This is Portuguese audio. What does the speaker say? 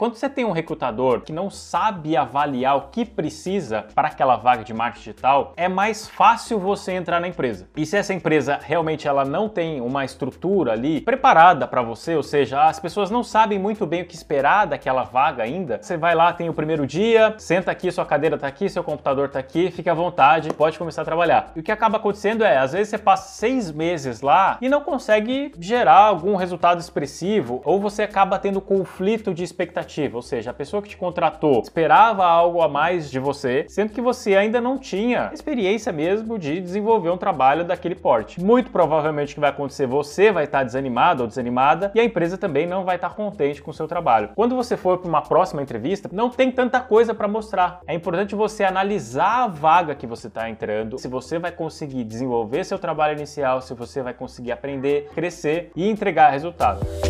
Quando você tem um recrutador que não sabe avaliar o que precisa para aquela vaga de marketing digital, é mais fácil você entrar na empresa. E se essa empresa realmente ela não tem uma estrutura ali preparada para você, ou seja, as pessoas não sabem muito bem o que esperar daquela vaga ainda, você vai lá, tem o primeiro dia, senta aqui, sua cadeira está aqui, seu computador está aqui, fica à vontade, pode começar a trabalhar. E o que acaba acontecendo é, às vezes você passa seis meses lá e não consegue gerar algum resultado expressivo, ou você acaba tendo conflito de expectativa, ou seja, a pessoa que te contratou esperava algo a mais de você, sendo que você ainda não tinha experiência mesmo de desenvolver um trabalho daquele porte. Muito provavelmente o que vai acontecer, você vai estar desanimado ou desanimada e a empresa também não vai estar contente com o seu trabalho. Quando você for para uma próxima entrevista, não tem tanta coisa para mostrar. É importante você analisar a vaga que você está entrando, se você vai conseguir desenvolver seu trabalho inicial, se você vai conseguir aprender, crescer e entregar resultado.